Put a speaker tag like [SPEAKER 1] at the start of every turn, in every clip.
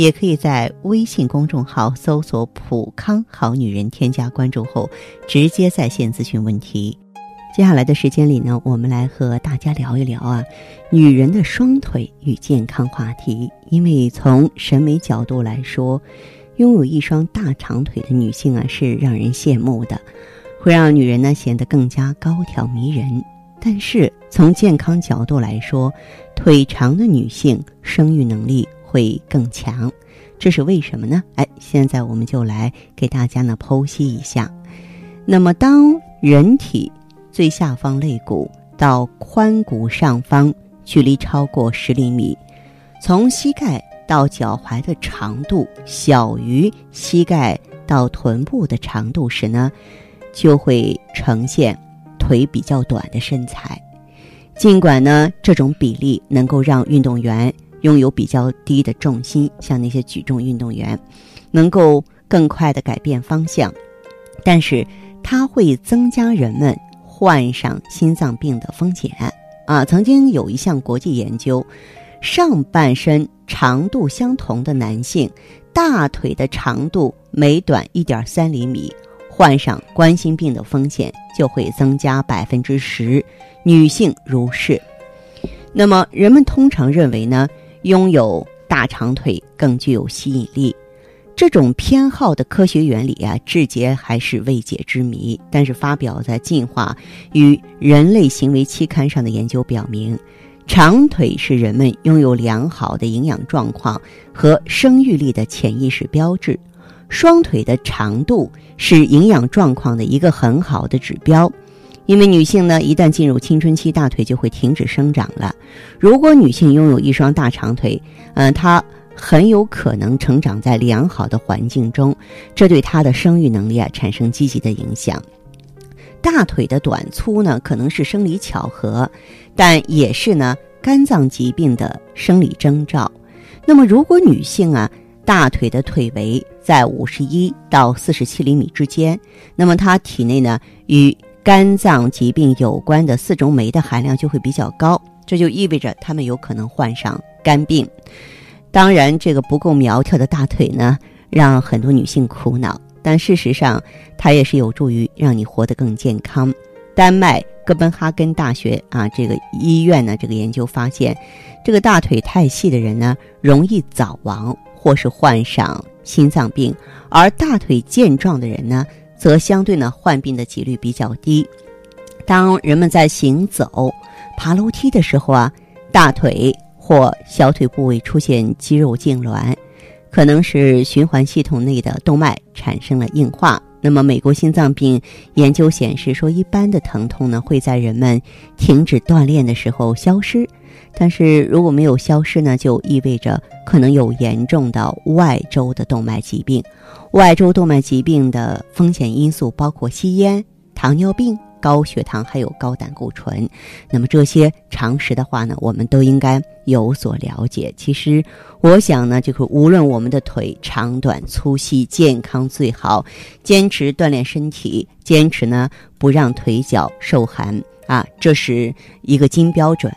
[SPEAKER 1] 也可以在微信公众号搜索“普康好女人”，添加关注后，直接在线咨询问题。接下来的时间里呢，我们来和大家聊一聊啊，女人的双腿与健康话题。因为从审美角度来说，拥有一双大长腿的女性啊，是让人羡慕的，会让女人呢显得更加高挑迷人。但是从健康角度来说，腿长的女性生育能力。会更强，这是为什么呢？哎，现在我们就来给大家呢剖析一下。那么，当人体最下方肋骨到髋骨上方距离超过十厘米，从膝盖到脚踝的长度小于膝盖到臀部的长度时呢，就会呈现腿比较短的身材。尽管呢，这种比例能够让运动员。拥有比较低的重心，像那些举重运动员，能够更快的改变方向，但是它会增加人们患上心脏病的风险啊！曾经有一项国际研究，上半身长度相同的男性，大腿的长度每短一点三厘米，患上冠心病的风险就会增加百分之十，女性如是。那么人们通常认为呢？拥有大长腿更具有吸引力，这种偏好的科学原理啊，至今还是未解之谜。但是发表在《进化与人类行为》期刊上的研究表明，长腿是人们拥有良好的营养状况和生育力的潜意识标志。双腿的长度是营养状况的一个很好的指标。因为女性呢，一旦进入青春期，大腿就会停止生长了。如果女性拥有一双大长腿，嗯，她很有可能成长在良好的环境中，这对她的生育能力啊产生积极的影响。大腿的短粗呢，可能是生理巧合，但也是呢肝脏疾病的生理征兆。那么，如果女性啊大腿的腿围在五十一到四十七厘米之间，那么她体内呢与肝脏疾病有关的四种酶的含量就会比较高，这就意味着他们有可能患上肝病。当然，这个不够苗条的大腿呢，让很多女性苦恼，但事实上，它也是有助于让你活得更健康。丹麦哥本哈根大学啊，这个医院呢，这个研究发现，这个大腿太细的人呢，容易早亡或是患上心脏病，而大腿健壮的人呢。则相对呢，患病的几率比较低。当人们在行走、爬楼梯的时候啊，大腿或小腿部位出现肌肉痉挛，可能是循环系统内的动脉产生了硬化。那么，美国心脏病研究显示说，一般的疼痛呢会在人们停止锻炼的时候消失，但是如果没有消失呢，就意味着可能有严重的外周的动脉疾病。外周动脉疾病的风险因素包括吸烟、糖尿病、高血糖，还有高胆固醇。那么这些常识的话呢，我们都应该有所了解。其实，我想呢，就是无论我们的腿长短粗细，健康最好。坚持锻炼身体，坚持呢不让腿脚受寒啊，这是一个金标准。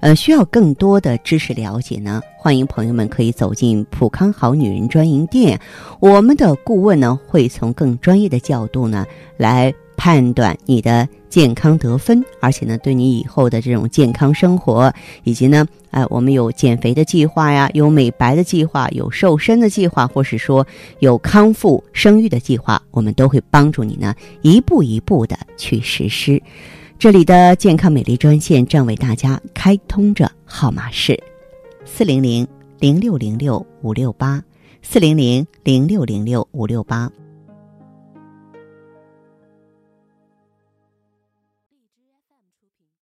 [SPEAKER 1] 呃，需要更多的知识了解呢，欢迎朋友们可以走进普康好女人专营店，我们的顾问呢会从更专业的角度呢来判断你的健康得分，而且呢对你以后的这种健康生活，以及呢，哎，我们有减肥的计划呀，有美白的计划，有瘦身的计划，或是说有康复生育的计划，我们都会帮助你呢一步一步的去实施。这里的健康美丽专线正为大家开通着，号码是四零零零六零六五六八四零零零六零六五六八。